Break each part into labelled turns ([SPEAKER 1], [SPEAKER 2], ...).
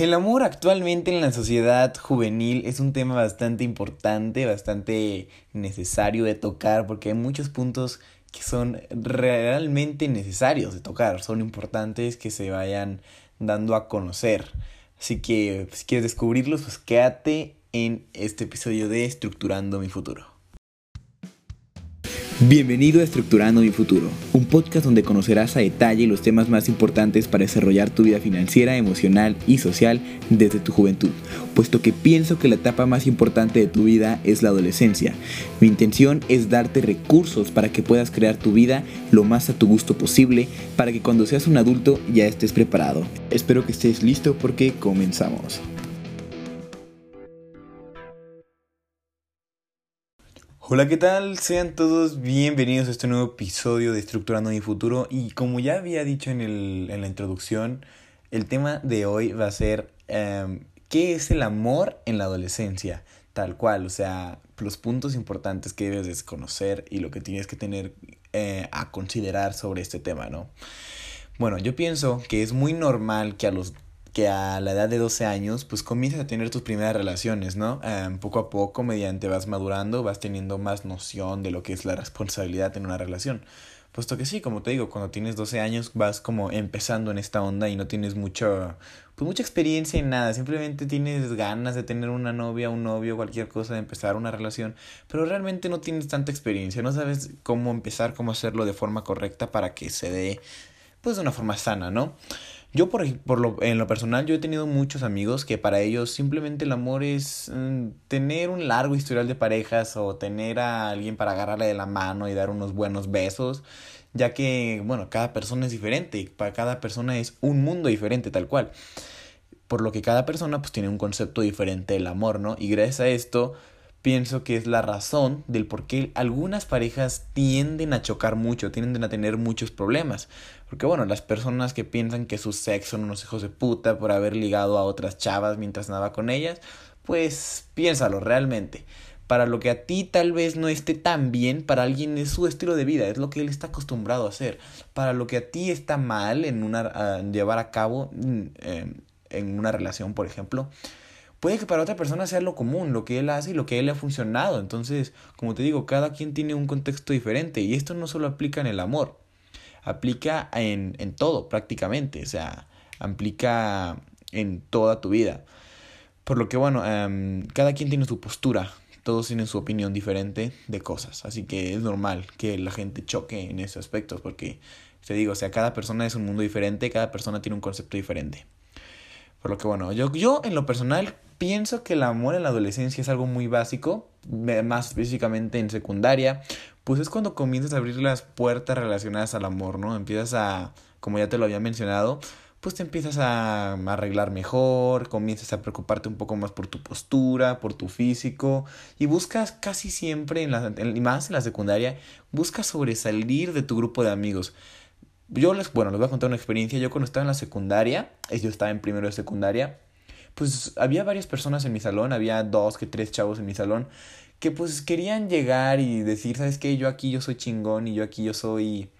[SPEAKER 1] El amor actualmente en la sociedad juvenil es un tema bastante importante, bastante necesario de tocar, porque hay muchos puntos que son realmente necesarios de tocar, son importantes que se vayan dando a conocer. Así que si quieres descubrirlos, pues quédate en este episodio de Estructurando mi futuro. Bienvenido a Estructurando mi futuro, un podcast donde conocerás a detalle los temas más importantes para desarrollar tu vida financiera, emocional y social desde tu juventud, puesto que pienso que la etapa más importante de tu vida es la adolescencia. Mi intención es darte recursos para que puedas crear tu vida lo más a tu gusto posible, para que cuando seas un adulto ya estés preparado. Espero que estés listo porque comenzamos. Hola, ¿qué tal? Sean todos bienvenidos a este nuevo episodio de Estructurando mi futuro. Y como ya había dicho en, el, en la introducción, el tema de hoy va a ser em, ¿qué es el amor en la adolescencia? Tal cual, o sea, los puntos importantes que debes desconocer y lo que tienes que tener eh, a considerar sobre este tema, ¿no? Bueno, yo pienso que es muy normal que a los que a la edad de 12 años pues comienzas a tener tus primeras relaciones, ¿no? Em, poco a poco, mediante vas madurando, vas teniendo más noción de lo que es la responsabilidad en una relación. Puesto que sí, como te digo, cuando tienes 12 años vas como empezando en esta onda y no tienes mucho, pues mucha experiencia en nada, simplemente tienes ganas de tener una novia, un novio, cualquier cosa, de empezar una relación, pero realmente no tienes tanta experiencia, no sabes cómo empezar, cómo hacerlo de forma correcta para que se dé, pues de una forma sana, ¿no? Yo, por, por lo, en lo personal, yo he tenido muchos amigos que para ellos simplemente el amor es mm, tener un largo historial de parejas o tener a alguien para agarrarle de la mano y dar unos buenos besos, ya que, bueno, cada persona es diferente, para cada persona es un mundo diferente tal cual. Por lo que cada persona pues tiene un concepto diferente del amor, ¿no? Y gracias a esto pienso que es la razón del por qué algunas parejas tienden a chocar mucho, tienden a tener muchos problemas. Porque bueno, las personas que piensan que su sexo son unos hijos de puta por haber ligado a otras chavas mientras nada con ellas, pues piénsalo realmente. Para lo que a ti tal vez no esté tan bien, para alguien es su estilo de vida, es lo que él está acostumbrado a hacer. Para lo que a ti está mal en una, llevar a cabo mm, en una relación, por ejemplo, puede que para otra persona sea lo común, lo que él hace y lo que a él le ha funcionado. Entonces, como te digo, cada quien tiene un contexto diferente y esto no solo aplica en el amor, aplica en, en todo prácticamente, o sea, aplica en toda tu vida. Por lo que, bueno, em, cada quien tiene su postura, todos tienen su opinión diferente de cosas, así que es normal que la gente choque en esos aspectos, porque te digo, o sea, cada persona es un mundo diferente, cada persona tiene un concepto diferente. Por lo que bueno, yo, yo en lo personal pienso que el amor en la adolescencia es algo muy básico, más específicamente en secundaria, pues es cuando comienzas a abrir las puertas relacionadas al amor, ¿no? Empiezas a, como ya te lo había mencionado, pues te empiezas a arreglar mejor, comienzas a preocuparte un poco más por tu postura, por tu físico y buscas casi siempre, en y más en la secundaria, buscas sobresalir de tu grupo de amigos. Yo les, bueno, les voy a contar una experiencia. Yo cuando estaba en la secundaria, yo estaba en primero de secundaria, pues había varias personas en mi salón, había dos que tres chavos en mi salón, que pues querían llegar y decir, ¿sabes qué? Yo aquí yo soy chingón y yo aquí yo soy...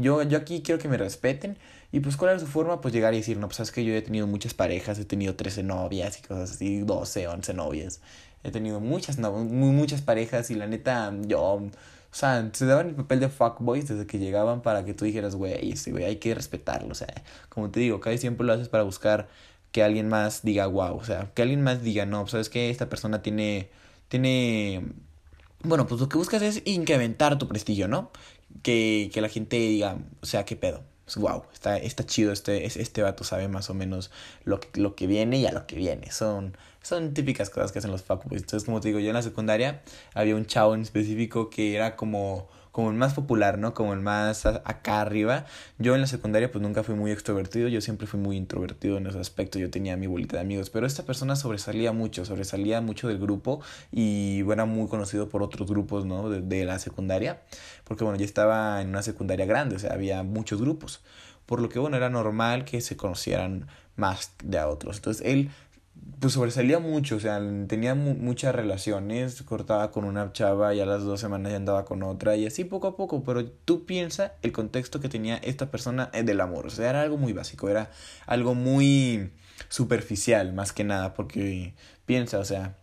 [SPEAKER 1] Yo, yo aquí quiero que me respeten. Y pues, ¿cuál era su forma? Pues llegar y decir, no, pues sabes que yo he tenido muchas parejas, he tenido 13 novias y cosas así, 12, 11 novias. He tenido muchas, no, muchas parejas y la neta, yo o sea, se daban el papel de fuckboys desde que llegaban para que tú dijeras, güey, este güey hay que respetarlo. O sea, como te digo, casi siempre lo haces para buscar que alguien más diga, wow. O sea, que alguien más diga, no, pues, sabes que esta persona tiene, tiene, bueno, pues lo que buscas es incrementar tu prestigio, ¿no? Que, que la gente diga, o sea, qué pedo wow, está, está chido, este, este vato sabe más o menos lo que, lo que viene y a lo que viene. Son, son típicas cosas que hacen los fuckboys. Entonces, como te digo, yo en la secundaria había un chavo en específico que era como como el más popular, ¿no? Como el más acá arriba. Yo en la secundaria pues nunca fui muy extrovertido, yo siempre fui muy introvertido en ese aspecto, yo tenía mi bolita de amigos, pero esta persona sobresalía mucho, sobresalía mucho del grupo y era muy conocido por otros grupos, ¿no? De, la secundaria, porque bueno, yo estaba en una secundaria grande, o sea, había muchos grupos, por lo que bueno, era normal que se conocieran más de otros. Entonces él pues sobresalía mucho, o sea, tenía muchas relaciones, cortaba con una chava y a las dos semanas ya andaba con otra y así poco a poco, pero tú piensa el contexto que tenía esta persona del amor, o sea, era algo muy básico, era algo muy, superficial más que nada, porque piensa, o sea,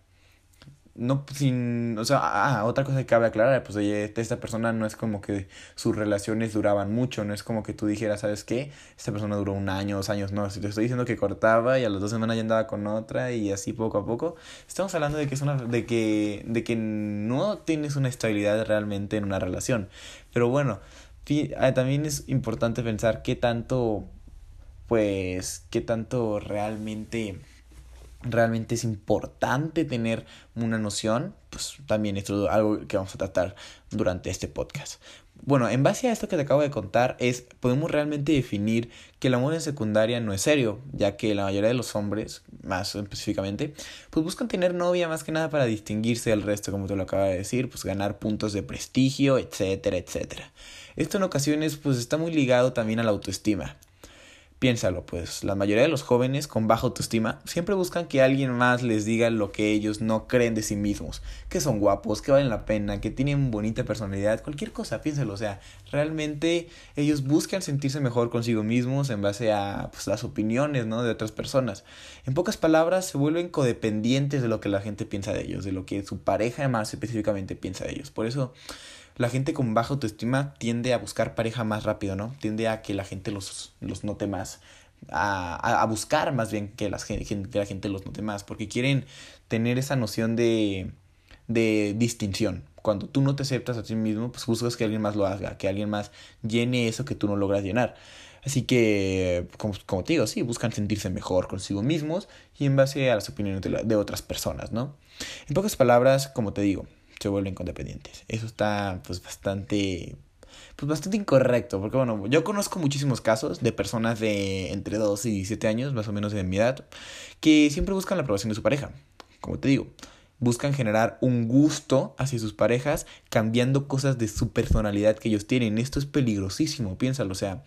[SPEAKER 1] no sin, o sea, ah, otra cosa que cabe aclarar, pues oye, esta persona no es como que sus relaciones duraban mucho, no es como que tú dijeras, ¿sabes qué? Esta persona duró un año, dos años, no, si te estoy diciendo que cortaba y a las dos semanas ya andaba con otra y así poco a poco, estamos hablando de que es una, de que, de que no tienes una estabilidad realmente en una relación, pero bueno, ah, también es importante pensar qué tanto, pues, qué tanto realmente realmente es importante tener una noción, pues también esto es algo que vamos a tratar durante este podcast. Bueno, en base a esto que te acabo de contar, es podemos realmente definir que el amor en secundaria no es serio, ya que la mayoría de los hombres, más específicamente, pues buscan tener novia más que nada para distinguirse del resto, como te lo acabo de decir, pues ganar puntos de prestigio, etcétera, etcétera. Esto en ocasiones pues está muy ligado también a la autoestima, Piénsalo, pues la mayoría de los jóvenes con baja autoestima siempre buscan que alguien más les diga lo que ellos no creen de sí mismos, que son guapos, que valen la pena, que tienen bonita personalidad, cualquier cosa, piénsalo, o sea, realmente ellos buscan sentirse mejor consigo mismos en base a pues, las opiniones, ¿no? de otras personas. En pocas palabras, se vuelven codependientes de lo que la gente piensa de ellos, de lo que su pareja más específicamente piensa de ellos. Por eso la gente con baja autoestima tiende a buscar pareja más rápido, ¿no? Tiende a que la gente los, los note más. A, a, buscar más bien que, que la gente los note más. Porque quieren tener esa noción de, de distinción. Cuando tú no te aceptas a ti mismo, pues buscas que alguien más lo haga, que alguien más llene eso que tú no logras llenar. Así que, como, como te digo, sí, buscan sentirse mejor consigo mismos y en base a las opiniones de otras personas, ¿no? En pocas palabras, como te digo, se vuelven codependientes. Eso está pues bastante pues bastante incorrecto, porque bueno, yo conozco muchísimos casos de personas de entre 12 y 17 años, más o menos de mi edad, que siempre buscan la aprobación de su pareja. Como te digo, buscan generar un gusto hacia sus parejas cambiando cosas de su personalidad que ellos tienen. Esto es peligrosísimo, piénsalo, o sea,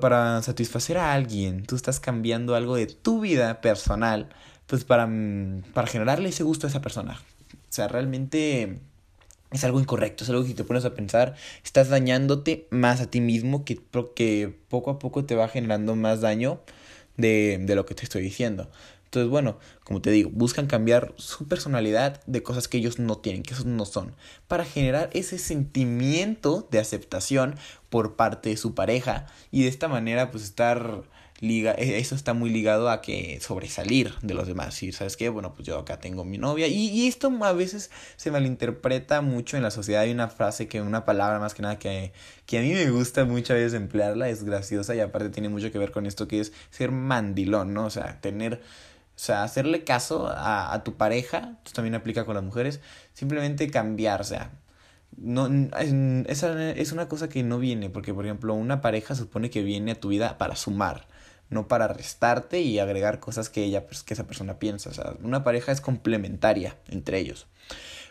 [SPEAKER 1] para satisfacer a alguien, tú estás cambiando algo de tu vida personal, pues para, para generarle ese gusto a esa persona. O sea, realmente es algo incorrecto, es algo que si te pones a pensar, estás dañándote más a ti mismo que, que poco a poco te va generando más daño de, de lo que te estoy diciendo. Entonces, bueno, como te digo, buscan cambiar su personalidad de cosas que ellos no tienen, que esos no son, para generar ese sentimiento de aceptación por parte de su pareja y de esta manera pues estar liga, e, eso está muy ligado a que sobresalir de los demás. Y sabes qué, bueno, pues yo acá tengo mi novia. Y, y, esto a veces se malinterpreta mucho en la sociedad. Hay una frase que, una palabra más que nada que, que a mí me gusta muchas veces emplearla, es graciosa y aparte tiene mucho que ver con esto que es ser mandilón, ¿no? O sea, tener. O sea, hacerle caso a, a tu pareja, esto también aplica con las mujeres, simplemente cambiar, o sea, no, esa es una cosa que no viene, porque por ejemplo una pareja supone que viene a tu vida para sumar, no para restarte y agregar cosas que ella, pues, que esa persona piensa. O sea, una pareja es complementaria entre ellos.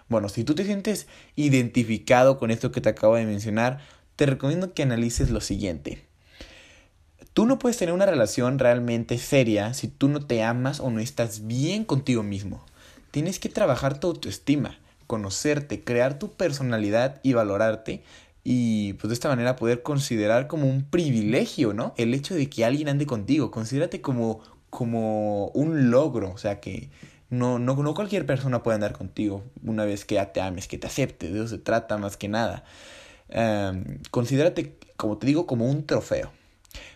[SPEAKER 1] Bueno, si tú te sientes identificado con esto que te acabo de mencionar, te recomiendo que analices lo siguiente. Tú no puedes tener una relación realmente seria si tú no te amas o no estás bien contigo mismo. Tienes que trabajar tu autoestima, conocerte, crear tu personalidad y valorarte y pues de esta manera poder considerar como un privilegio, ¿no? El hecho de que alguien ande contigo, considérate como, como un logro, o sea que no, no, no cualquier persona puede andar contigo una vez que ya te ames, que te acepte, de eso se trata más que nada. Um, considérate, como te digo, como un trofeo.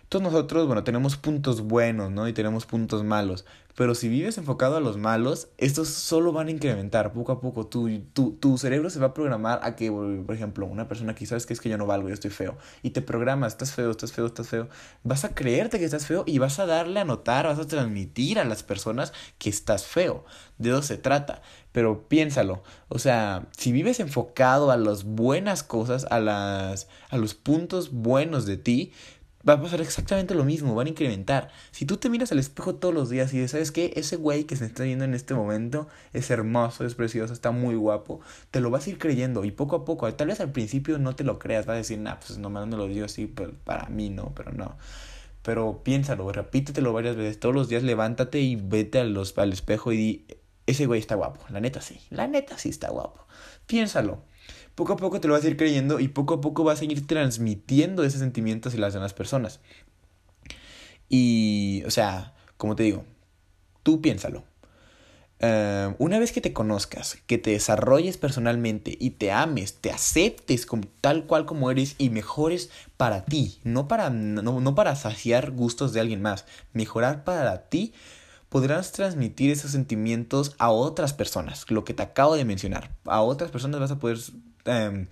[SPEAKER 1] Todos nosotros, bueno, tenemos puntos buenos, ¿no? Y tenemos puntos malos. Pero si vives enfocado a los malos, estos solo van a incrementar poco a poco. Tu, tu, tu cerebro se va a programar a que, por ejemplo, una persona que sabes que es que yo no valgo, yo estoy feo. Y te programas, estás feo, estás feo, estás feo. Vas a creerte que estás feo y vas a darle a notar, vas a transmitir a las personas que estás feo. De eso se trata. Pero piénsalo. O sea, si vives enfocado a las buenas cosas, a, las, a los puntos buenos de ti, va a pasar exactamente lo mismo, van a incrementar. Si tú te miras al espejo todos los días y dices, ¿sabes qué? Ese güey que se está viendo en este momento es hermoso, es precioso, está muy guapo, te lo vas a ir creyendo y poco a poco, tal vez al principio no te lo creas, vas a decir, nah, pues nomás me lo digo así pues, para mí, no, pero no. Pero piénsalo, repítetelo varias veces, todos los días levántate y vete al espejo y di, ese güey está guapo, la neta sí, la neta sí está guapo. Piénsalo poco a poco te lo vas a ir creyendo y poco a poco vas a ir transmitiendo ese sentimiento hacia las demás personas. Y, o sea, como te digo, tú piénsalo. Eh, una vez que te conozcas, que te desarrolles personalmente y te ames, te aceptes como, tal cual como eres y mejores para ti, no para, no, no para saciar gustos de alguien más, mejorar para ti, podrás transmitir esos sentimientos a otras personas, lo que te acabo de mencionar. A otras personas vas a poder em,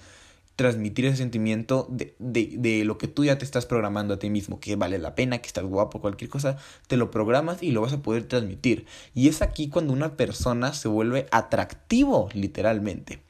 [SPEAKER 1] transmitir ese sentimiento de, de, de, lo que tú ya te estás programando a ti mismo, que vale la pena, que estás guapo, cualquier cosa, te lo programas y lo vas a poder transmitir. Y es aquí cuando una persona se vuelve atractivo, literalmente.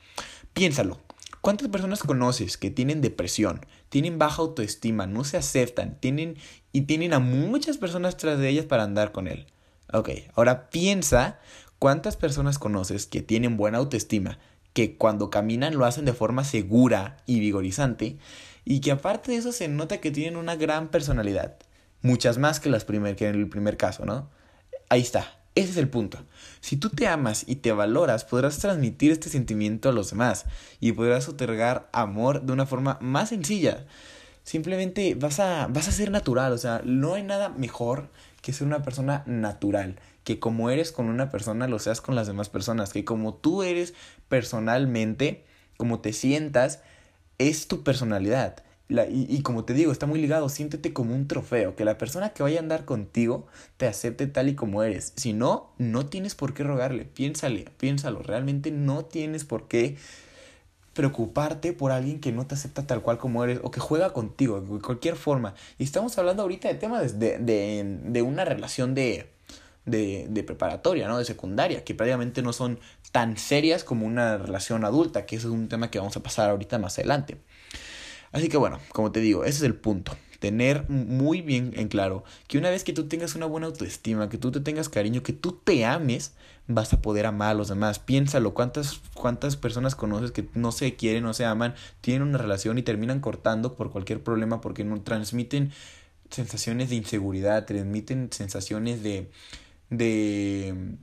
[SPEAKER 1] Piénsalo. ¿Cuántas personas conoces que tienen depresión, tienen baja autoestima, no se aceptan, tienen y tienen a muchas personas tras de ellas para andar con él? Ok, ahora piensa cuántas personas conoces que tienen buena autoestima, que cuando caminan lo hacen de forma segura y vigorizante, y que aparte de eso se nota que tienen una gran personalidad. Muchas más que, las primer, que en el primer caso, ¿no? Ahí está. Ese es el punto. Si tú te amas y te valoras, podrás transmitir este sentimiento a los demás y podrás otorgar amor de una forma más sencilla. Simplemente vas a, vas a ser natural, o sea, no hay nada mejor que ser una persona natural, que como eres con una persona lo seas con las demás personas, que como tú eres personalmente, como te sientas, es tu personalidad. Y, como te digo, está muy ligado, siéntete como un trofeo, que la persona que vaya a andar contigo te acepte tal y como eres. Si no, no tienes por qué rogarle, piénsale, piénsalo, realmente no tienes por qué preocuparte por alguien que no te acepta tal cual como eres o que juega contigo de cualquier forma. Y estamos hablando ahorita de temas de, de, de una relación de, de, de, preparatoria, ¿no? De secundaria, que prácticamente no son tan serias como una relación adulta, que eso es un tema que vamos a pasar ahorita más adelante. Así que bueno, como te digo, ese es el punto tener muy bien en claro que una vez que tú tengas una buena autoestima, que tú te tengas cariño, que tú te ames, vas a poder amar a los demás. Piénsalo, ¿cuántas, cuántas personas conoces que no se quieren, no se aman, tienen una relación y terminan cortando por cualquier problema porque no transmiten sensaciones de inseguridad, transmiten sensaciones de de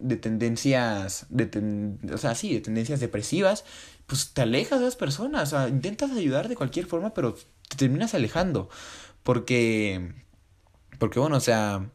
[SPEAKER 1] de tendencias de o sea, sí, de tendencias depresivas, pues te alejas de esas personas, o sea, intentas ayudar de cualquier forma, pero te terminas alejando. Porque, porque bueno, o sea,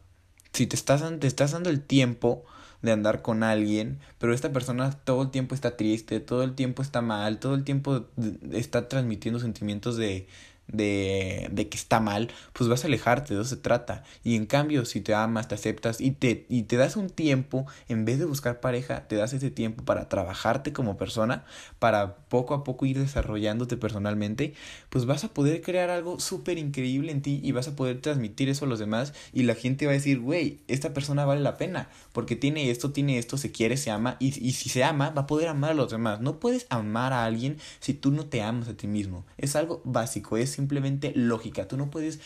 [SPEAKER 1] si te estás, te estás dando el tiempo de andar con alguien, pero esta persona todo el tiempo está triste, todo el tiempo está mal, todo el tiempo está transmitiendo sentimientos de, de, de que está mal, pues vas a alejarte, de eso se trata. Y en cambio, si te amas, te aceptas y te, y te das un tiempo, en vez de buscar pareja, te das ese tiempo para trabajarte como persona, para poco a poco ir desarrollándote personalmente, pues vas a poder crear algo súper increíble en ti y vas a poder transmitir eso a los demás y la gente va a decir, güey, esta persona vale la pena, porque tiene esto, tiene esto, se quiere, se ama y, y si se ama, va a poder amar a los demás. No puedes amar a alguien si tú no te amas a ti mismo. Es algo básico, es simplemente lógica. Tú no puedes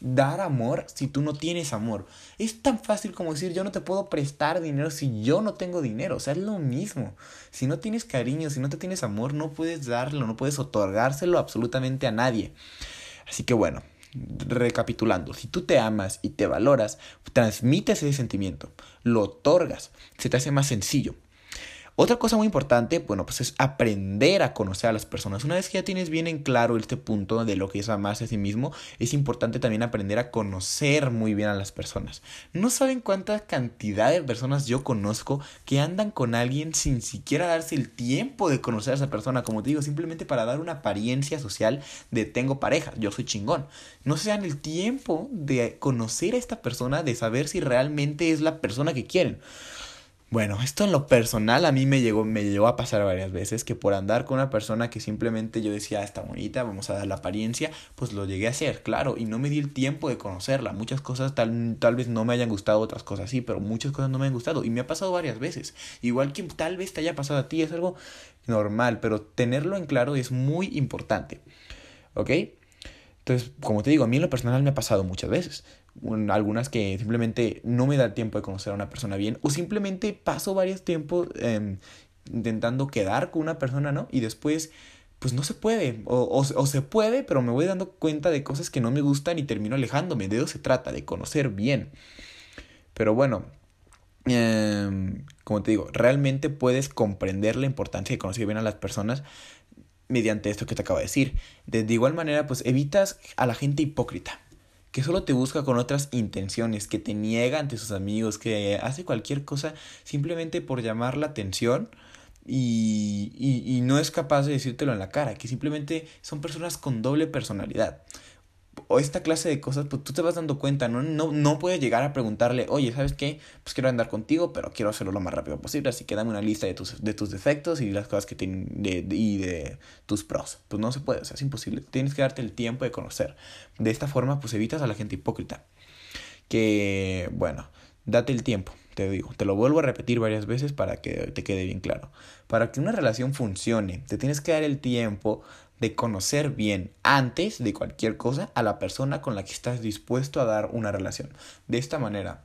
[SPEAKER 1] dar amor si tú no tienes amor. Es tan fácil como decir yo no te puedo prestar dinero si yo no tengo dinero. O sea, es lo mismo. Si no tienes cariño, si no te tienes amor, no puedes darlo, no puedes otorgárselo absolutamente a nadie. Así que bueno, recapitulando, si tú te amas y te valoras, transmites ese sentimiento, lo otorgas, se te hace más sencillo. Otra cosa muy importante, bueno, pues es aprender a conocer a las personas. Una vez que ya tienes bien en claro este punto de lo que es amarse a sí mismo, es importante también aprender a conocer muy bien a las personas. No saben cuánta cantidad de personas yo conozco que andan con alguien sin siquiera darse el tiempo de conocer a esa persona, como te digo, simplemente para dar una apariencia social de tengo pareja, yo soy chingón. No se dan el tiempo de conocer a esta persona, de saber si realmente es la persona que quieren. Bueno, esto en lo personal a mí me llegó, me llegó a pasar varias veces que por andar con una persona que simplemente yo decía, ah, está bonita, vamos a dar la apariencia, pues lo llegué a hacer, claro, y no me di el tiempo de conocerla. Muchas cosas tal, tal vez no me hayan gustado, otras cosas sí, pero muchas cosas no me han gustado y me ha pasado varias veces. Igual que tal vez te haya pasado a ti, es algo normal, pero tenerlo en claro es muy importante. ¿Ok? Entonces, como te digo, a mí en lo personal me ha pasado muchas veces algunas que simplemente no me da tiempo de conocer a una persona bien o simplemente paso varios tiempos eh, intentando quedar con una persona, ¿no? Y después pues no se puede o, o, se puede, pero me voy dando cuenta de cosas que no me gustan y termino alejándome. De eso se trata, de conocer bien. Pero bueno, eh, como te digo, realmente puedes comprender la importancia de conocer bien a las personas mediante esto que te acabo de decir. De, de igual manera, pues evitas a la gente hipócrita que solo te busca con otras intenciones, que te niega ante sus amigos, que hace cualquier cosa simplemente por llamar la atención y, y, y no es capaz de decírtelo en la cara, que simplemente son personas con doble personalidad o esta clase de cosas, pues tú te vas dando cuenta, ¿no? No, no puedes llegar a preguntarle, oye, ¿sabes qué? Pues quiero andar contigo, pero quiero hacerlo lo más rápido posible, así que dame una lista de tus, de tus defectos y las cosas que tienen de, y de tus pros. Pues no se puede, o sea, es imposible. Tienes que darte el tiempo de conocer. De esta forma, pues evitas a la gente hipócrita. Que, bueno, date el tiempo, te digo. Te lo vuelvo a repetir varias veces para que te quede bien claro. Para que una relación funcione, te tienes que dar el tiempo de conocer bien antes de cualquier cosa a la persona con la que estás dispuesto a dar una relación. De esta manera,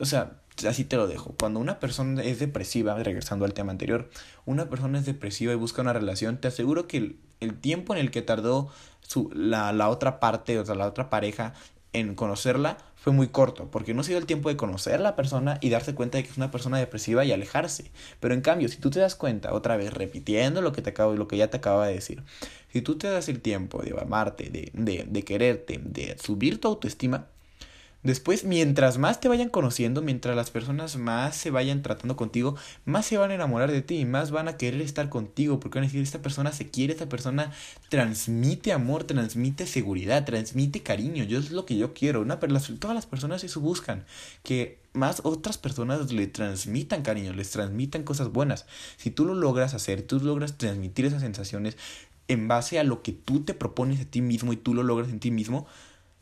[SPEAKER 1] o sea, así te lo dejo. Cuando una persona es depresiva, regresando al tema anterior, una persona es depresiva y busca una relación, te aseguro que el, tiempo en el que tardó su, la, la otra parte, o sea, la otra pareja en conocerla fue muy corto, porque no se dio el tiempo de conocer a la persona y darse cuenta de que es una persona depresiva y alejarse. Pero en cambio, si tú te das cuenta, otra vez, repitiendo lo que, te acabo, lo que ya te acaba de decir, si tú te das el tiempo de amarte, de, de, de quererte, de subir tu autoestima, Después, mientras más te vayan conociendo, mientras las personas más se vayan tratando contigo, más se van a enamorar de ti y más van a querer estar contigo, porque van a decir, esta persona se quiere, esta persona transmite amor, transmite seguridad, transmite cariño, yo es lo que yo quiero. Una, todas las personas eso buscan, que más otras personas le transmitan cariño, les transmitan cosas buenas. Si tú lo logras hacer, tú logras transmitir esas sensaciones en base a lo que tú te propones a ti mismo y tú lo logras en ti mismo,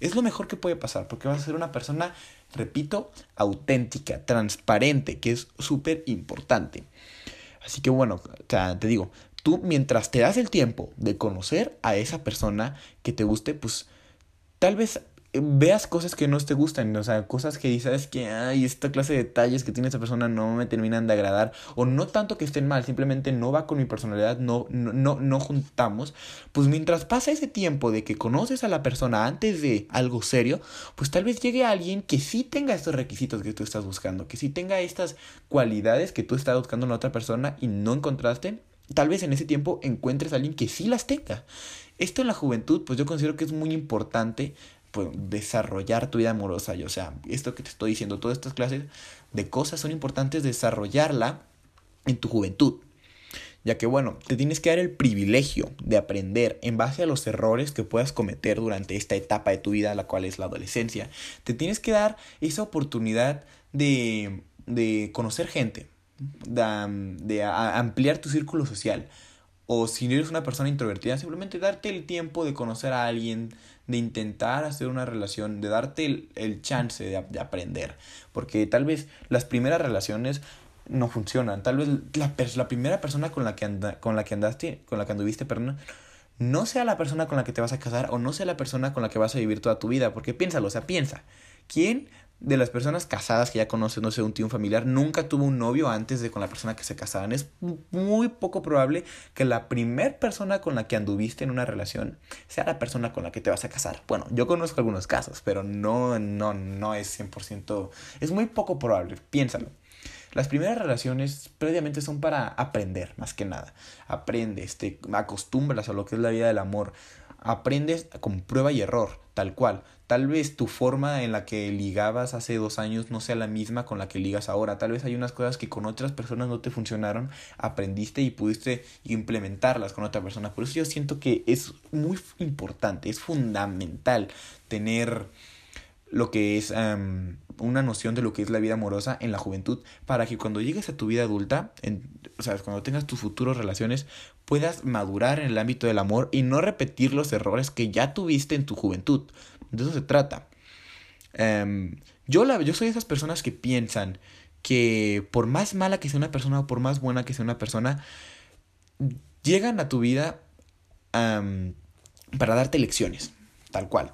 [SPEAKER 1] es lo mejor que puede pasar porque vas a ser una persona, repito, auténtica, transparente, que es súper importante. Así que bueno, te digo, tú mientras te das el tiempo de conocer a esa persona que te guste, pues tal vez veas cosas que no te gustan, o sea, cosas que dices que, ay, esta clase de detalles que tiene esa persona no me terminan de agradar, o no tanto que estén mal, simplemente no va con mi personalidad, no, no, no, no juntamos, pues mientras pasa ese tiempo de que conoces a la persona antes de algo serio, pues tal vez llegue alguien que sí tenga estos requisitos que tú estás buscando, que sí tenga estas cualidades que tú estás buscando en la otra persona y no encontraste, tal vez en ese tiempo encuentres a alguien que sí las tenga. Esto en la juventud, pues yo considero que es muy importante desarrollar tu vida amorosa. o sea, esto que te estoy diciendo, todas estas clases de cosas son importantes desarrollarla en tu juventud. Ya que bueno, te tienes que dar el privilegio de aprender en base a los errores que puedas cometer durante esta etapa de tu vida, la cual es la adolescencia. Te tienes que dar esa oportunidad de, de conocer gente, de ampliar tu círculo social. O si eres una persona introvertida, simplemente darte el tiempo de conocer a alguien, de intentar hacer una relación, de darte el, chance de, de, aprender. Porque tal vez las primeras relaciones no funcionan. Tal vez la, la primera persona con la, que anda, con la que andaste, con la que anduviste, perdón, no sea la persona con la que te vas a casar o no sea la persona con la que vas a vivir toda tu vida. Porque piénsalo, o sea, piensa. ¿Quién de las personas casadas que ya conoces, no sé, un tío, un familiar, nunca tuvo un novio antes de con la persona que se casaban. Es muy poco probable que la primer persona con la que anduviste en una relación sea la persona con la que te vas a casar. Bueno, yo conozco algunos casos, pero no, no, no es 100%, es muy poco probable, piénsalo. Las primeras relaciones previamente son para aprender, más que nada. Aprendes, te acostumbras a lo que es la vida del amor. Aprendes con prueba y error, tal cual. Tal vez tu forma en la que ligabas hace dos años no sea la misma con la que ligas ahora. Tal vez hay unas cosas que con otras personas no te funcionaron, aprendiste y pudiste implementarlas con otra persona. Por eso yo siento que es muy importante, es fundamental tener lo que es una noción de lo que es la vida amorosa en la juventud para que cuando llegues a tu vida adulta, en, o sea, cuando tengas tus futuros relaciones, puedas madurar en el ámbito del amor y no repetir los errores que ya tuviste en tu juventud. De eso se trata. Em, yo, la, yo soy de esas personas que piensan que por más mala que sea una persona o por más buena que sea una persona, llegan a tu vida para darte lecciones, tal cual.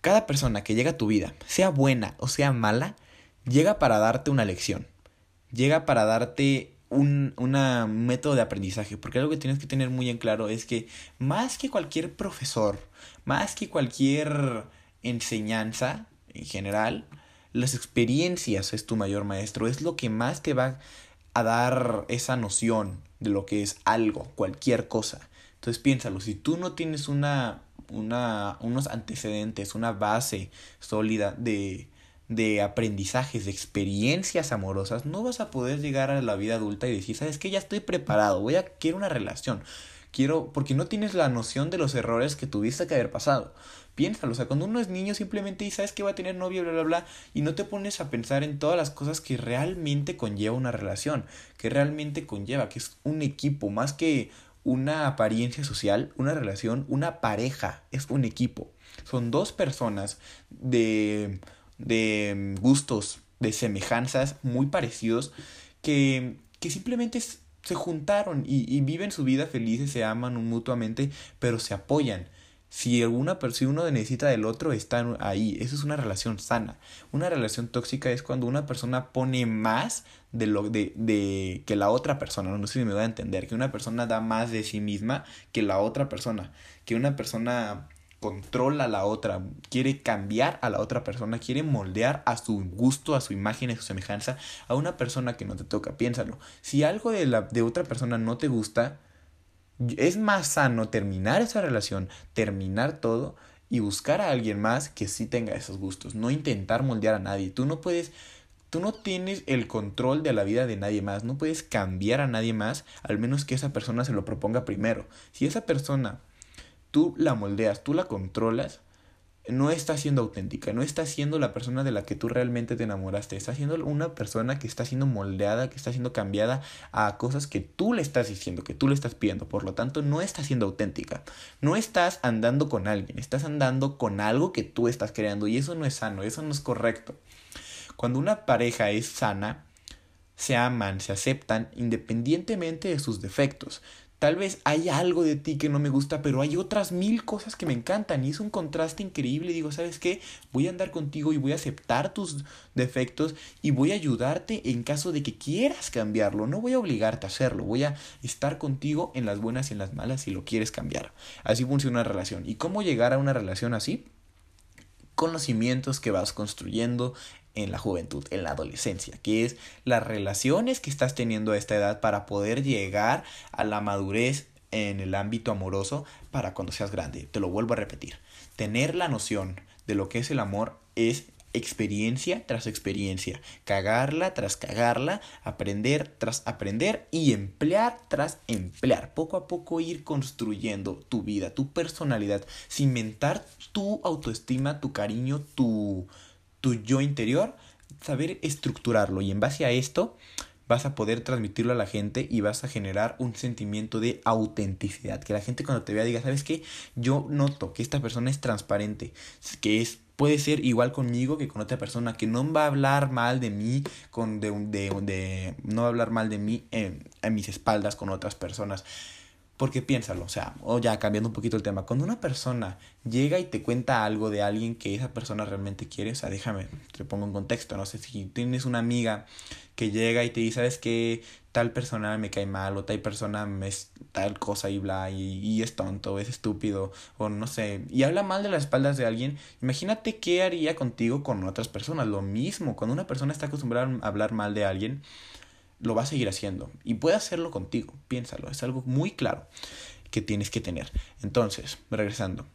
[SPEAKER 1] Cada persona que llega a tu vida, sea buena o sea mala, llega para darte una lección. Llega para darte un una método de aprendizaje. Porque algo que tienes que tener muy en claro es que más que cualquier profesor, más que cualquier enseñanza en general, las experiencias es tu mayor maestro. Es lo que más te va a dar esa noción de lo que es algo, cualquier cosa. Entonces piénsalo, si tú no tienes una una, unos antecedentes, una base sólida de, de aprendizajes, de experiencias amorosas, no vas a poder llegar a la vida adulta y decir, sabes que ya estoy preparado, voy a quiero una relación. Quiero, porque no tienes la noción de los errores que tuviste que haber pasado. Piénsalo, o sea, cuando uno es niño simplemente y sabes que va a tener novia, bla, bla, bla, y no te pones a pensar en todas las cosas que realmente conlleva una relación, que realmente conlleva, que es un equipo, más que una apariencia social, una relación, una pareja, es un equipo. Son dos personas de, de gustos, de semejanzas muy parecidos que, que simplemente se juntaron y, y, viven su vida felices, se aman mutuamente, pero se apoyan. Si, alguna, si uno necesita del otro, están ahí. Eso es una relación sana. Una relación tóxica es cuando una persona pone más de lo de, de que la otra persona. No sé si me voy a entender. Que una persona da más de sí misma que la otra persona. Que una persona controla a la otra, quiere cambiar a la otra persona, quiere moldear a su gusto, a su imagen, a su semejanza, a una persona que no te toca. Piénsalo. Si algo de, la, de otra persona no te gusta, es más sano terminar esa relación, terminar todo y buscar a alguien más que sí tenga esos gustos, no intentar moldear a nadie. Tú no puedes Tú no tienes el control de la vida de nadie más, no puedes cambiar a nadie más, al menos que esa persona se lo proponga primero. Si esa persona tú la moldeas, tú la controlas, no está siendo auténtica, no está siendo la persona de la que tú realmente te enamoraste, está siendo una persona que está siendo moldeada, que está siendo cambiada a cosas que tú le estás diciendo, que tú le estás pidiendo, por lo tanto no está siendo auténtica, no estás andando con alguien, estás andando con algo que tú estás creando y eso no es sano, eso no es correcto. Cuando una pareja es sana, se aman, se aceptan independientemente de sus defectos. Tal vez hay algo de ti que no me gusta, pero hay otras mil cosas que me encantan y es un contraste increíble. Digo, ¿sabes qué? Voy a andar contigo y voy a aceptar tus defectos y voy a ayudarte en caso de que quieras cambiarlo. No voy a obligarte a hacerlo, voy a estar contigo en las buenas y en las malas si lo quieres cambiar. Así funciona una relación. ¿Y cómo llegar a una relación así? Conocimientos que vas construyendo en la juventud, en la adolescencia, que es las relaciones que estás teniendo a esta edad para poder llegar a la madurez en el ámbito amoroso para cuando seas grande. Te lo vuelvo a repetir. Tener la noción de lo que es el amor es experiencia tras experiencia, cagarla tras cagarla, aprender tras aprender y emplear tras emplear. Poco a poco ir construyendo tu vida, tu personalidad, cimentar tu autoestima, tu cariño, tu tu yo interior, saber estructurarlo y en base a esto vas a poder transmitirlo a la gente y vas a generar un sentimiento de autenticidad. Que la gente cuando te vea diga, ¿sabes qué? Yo noto que esta persona es transparente, que es puede ser igual conmigo que con otra persona, que no va a hablar mal de mí, con de, de, de no va a hablar mal de mí en, en mis espaldas con otras personas. Porque piénsalo, o sea, o ya cambiando un poquito el tema, cuando una persona llega y te cuenta algo de alguien que esa persona realmente quiere, o sea, déjame, te pongo en contexto, no sé si tienes una amiga que llega y te dice, sabes que tal persona me cae mal o tal persona me es tal cosa y bla y, y es tonto, es estúpido o no sé, y habla mal de las espaldas de alguien, imagínate qué haría contigo con otras personas, lo mismo, cuando una persona está acostumbrada a hablar mal de alguien, lo va a seguir haciendo y puede hacerlo contigo, piénsalo, es algo muy claro que tienes que tener. Entonces, regresando,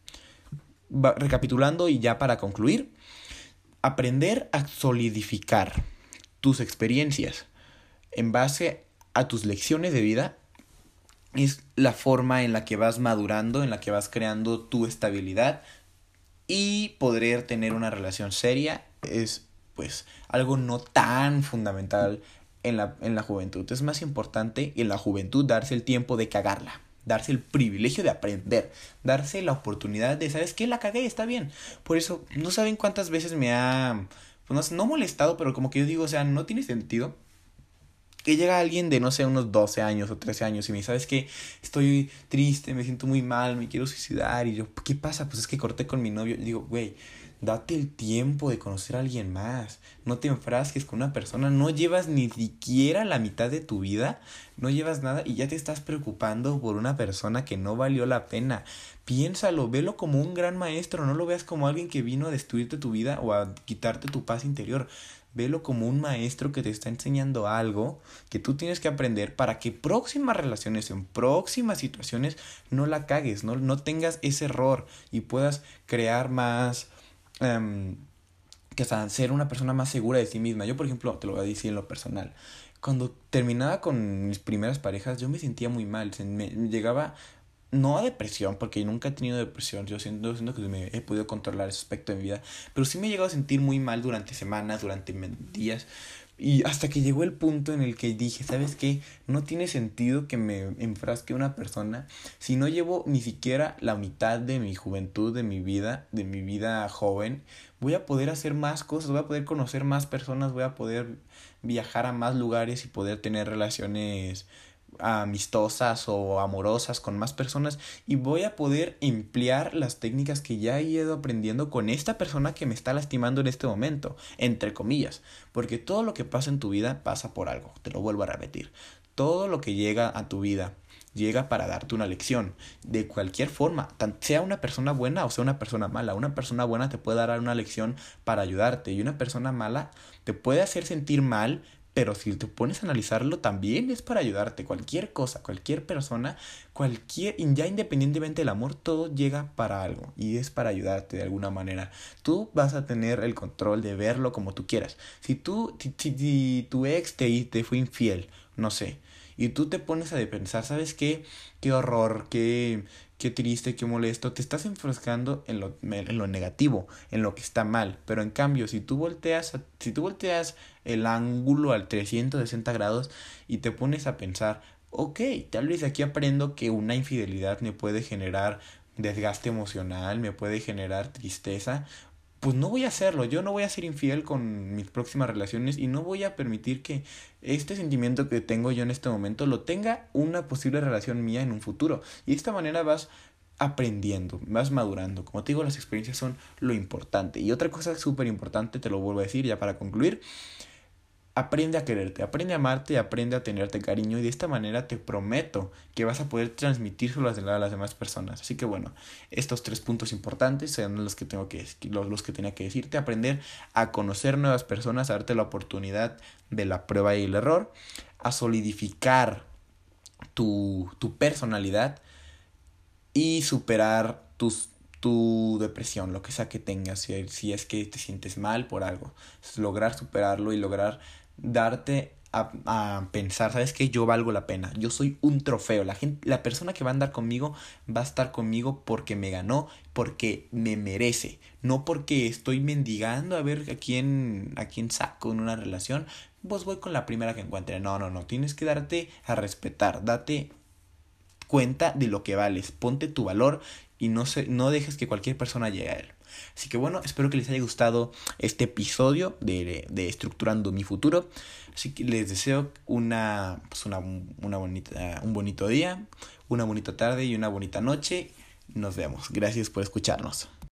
[SPEAKER 1] recapitulando y ya para concluir, aprender a solidificar tus experiencias en base a tus lecciones de vida es la forma en la que vas madurando, en la que vas creando tu estabilidad y poder tener una relación seria es pues algo no tan fundamental en la, en la juventud. Es más importante en la juventud darse el tiempo de cagarla, darse el privilegio de aprender, darse la oportunidad de, ¿sabes qué? La cagué, está bien. Por eso, no saben cuántas veces me ha, pues no, no molestado, pero como que yo digo, o sea, no tiene sentido que llega alguien de, no sé, unos 12 años o 13 años y me dice, ¿sabes qué? Estoy triste, me siento muy mal, me quiero suicidar. Y yo, ¿qué pasa? Pues es que corté con mi novio. Y digo, güey, Date el tiempo de conocer a alguien más. No te enfrasques con una persona. No llevas ni siquiera la mitad de tu vida. No llevas nada y ya te estás preocupando por una persona que no valió la pena. Piénsalo, velo como un gran maestro. No lo veas como alguien que vino a destruirte tu vida o a quitarte tu paz interior. velo como un maestro que te está enseñando algo que tú tienes que aprender para que próximas relaciones, en próximas situaciones, no la cagues, no, no tengas ese error y puedas crear más... Um, que hasta ser una persona más segura de sí misma. Yo, por ejemplo, te lo voy a decir en lo personal. Cuando terminaba con mis primeras parejas, yo me sentía muy mal. llegaba no a depresión, porque nunca he tenido depresión, yo siento, siento que me he podido controlar ese aspecto de mi vida, pero sí me he llegado a sentir muy mal durante semanas, durante días, y hasta que llegó el punto en el que dije, ¿sabes qué? No tiene sentido que me enfrasque una persona si no llevo ni siquiera la mitad de mi juventud, de mi vida, de mi vida joven. Voy a poder hacer más cosas, voy a poder conocer más personas, voy a poder viajar a más lugares y poder tener relaciones amistosas o amorosas con más personas y voy a poder emplear las técnicas que ya he ido aprendiendo con esta persona que me está lastimando en este momento, entre comillas, porque todo lo que pasa en tu vida pasa por algo, te lo vuelvo a repetir, todo lo que llega a tu vida llega para darte una lección, de cualquier forma, sea una persona buena o sea una persona mala, una persona buena te puede dar una lección para ayudarte y una persona mala te puede hacer sentir mal, pero si te pones a analizarlo, también es para ayudarte. Cualquier cosa, cualquier persona, cualquier, ya independientemente del amor, todo llega para algo y es para ayudarte de alguna manera. Tú vas a tener el control de verlo como tú quieras. Si tú, tu ex te, te fue infiel, no sé, y tú te pones a pensar, ¿sabes qué? Qué horror, qué, qué triste, qué molesto, te estás enfrascando en lo, en lo negativo, en lo que está mal. Pero en cambio, si tú volteas, si tú volteas el ángulo al 360 grados y te pones a pensar, ok, tal vez aquí aprendo que una infidelidad me puede generar desgaste emocional, me puede generar tristeza, pues no voy a hacerlo, yo no voy a ser infiel con mis próximas relaciones y no voy a permitir que este sentimiento que tengo yo en este momento lo tenga una posible relación mía en un futuro. Y de esta manera vas aprendiendo, vas madurando. Como te digo, las experiencias son lo importante. Y otra cosa súper importante, te lo vuelvo a decir ya para concluir, Aprende a quererte, aprende a amarte, aprende a tenerte cariño y de esta manera te prometo que vas a poder transmitírselo a las demás personas. Así que bueno, estos tres puntos importantes son los que tengo que los, los que tenía que decirte, aprender a conocer nuevas personas, a darte la oportunidad de la prueba y el error, a solidificar tu, tu personalidad y superar tus tu depresión, lo que sea que tengas, si es que te sientes mal por algo, lograr superarlo y lograr darte a, a, pensar, ¿sabes qué? Yo valgo la pena. Yo soy un trofeo. La, la persona que va a andar conmigo va a estar conmigo porque me ganó, porque me merece. No porque estoy mendigando a ver a quién, a quién saco en una relación. Pues voy con la primera que encuentre. No, no, no. Tienes que darte a respetar. Date cuenta de lo que vales. Ponte tu valor y no, se, no dejes que cualquier persona llegue a él. Así que bueno, espero que les haya gustado este episodio de, de Estructurando mi futuro. Así que les deseo una, pues una, una bonita, un bonito día, una bonita tarde y una bonita noche. Nos vemos. Gracias por escucharnos.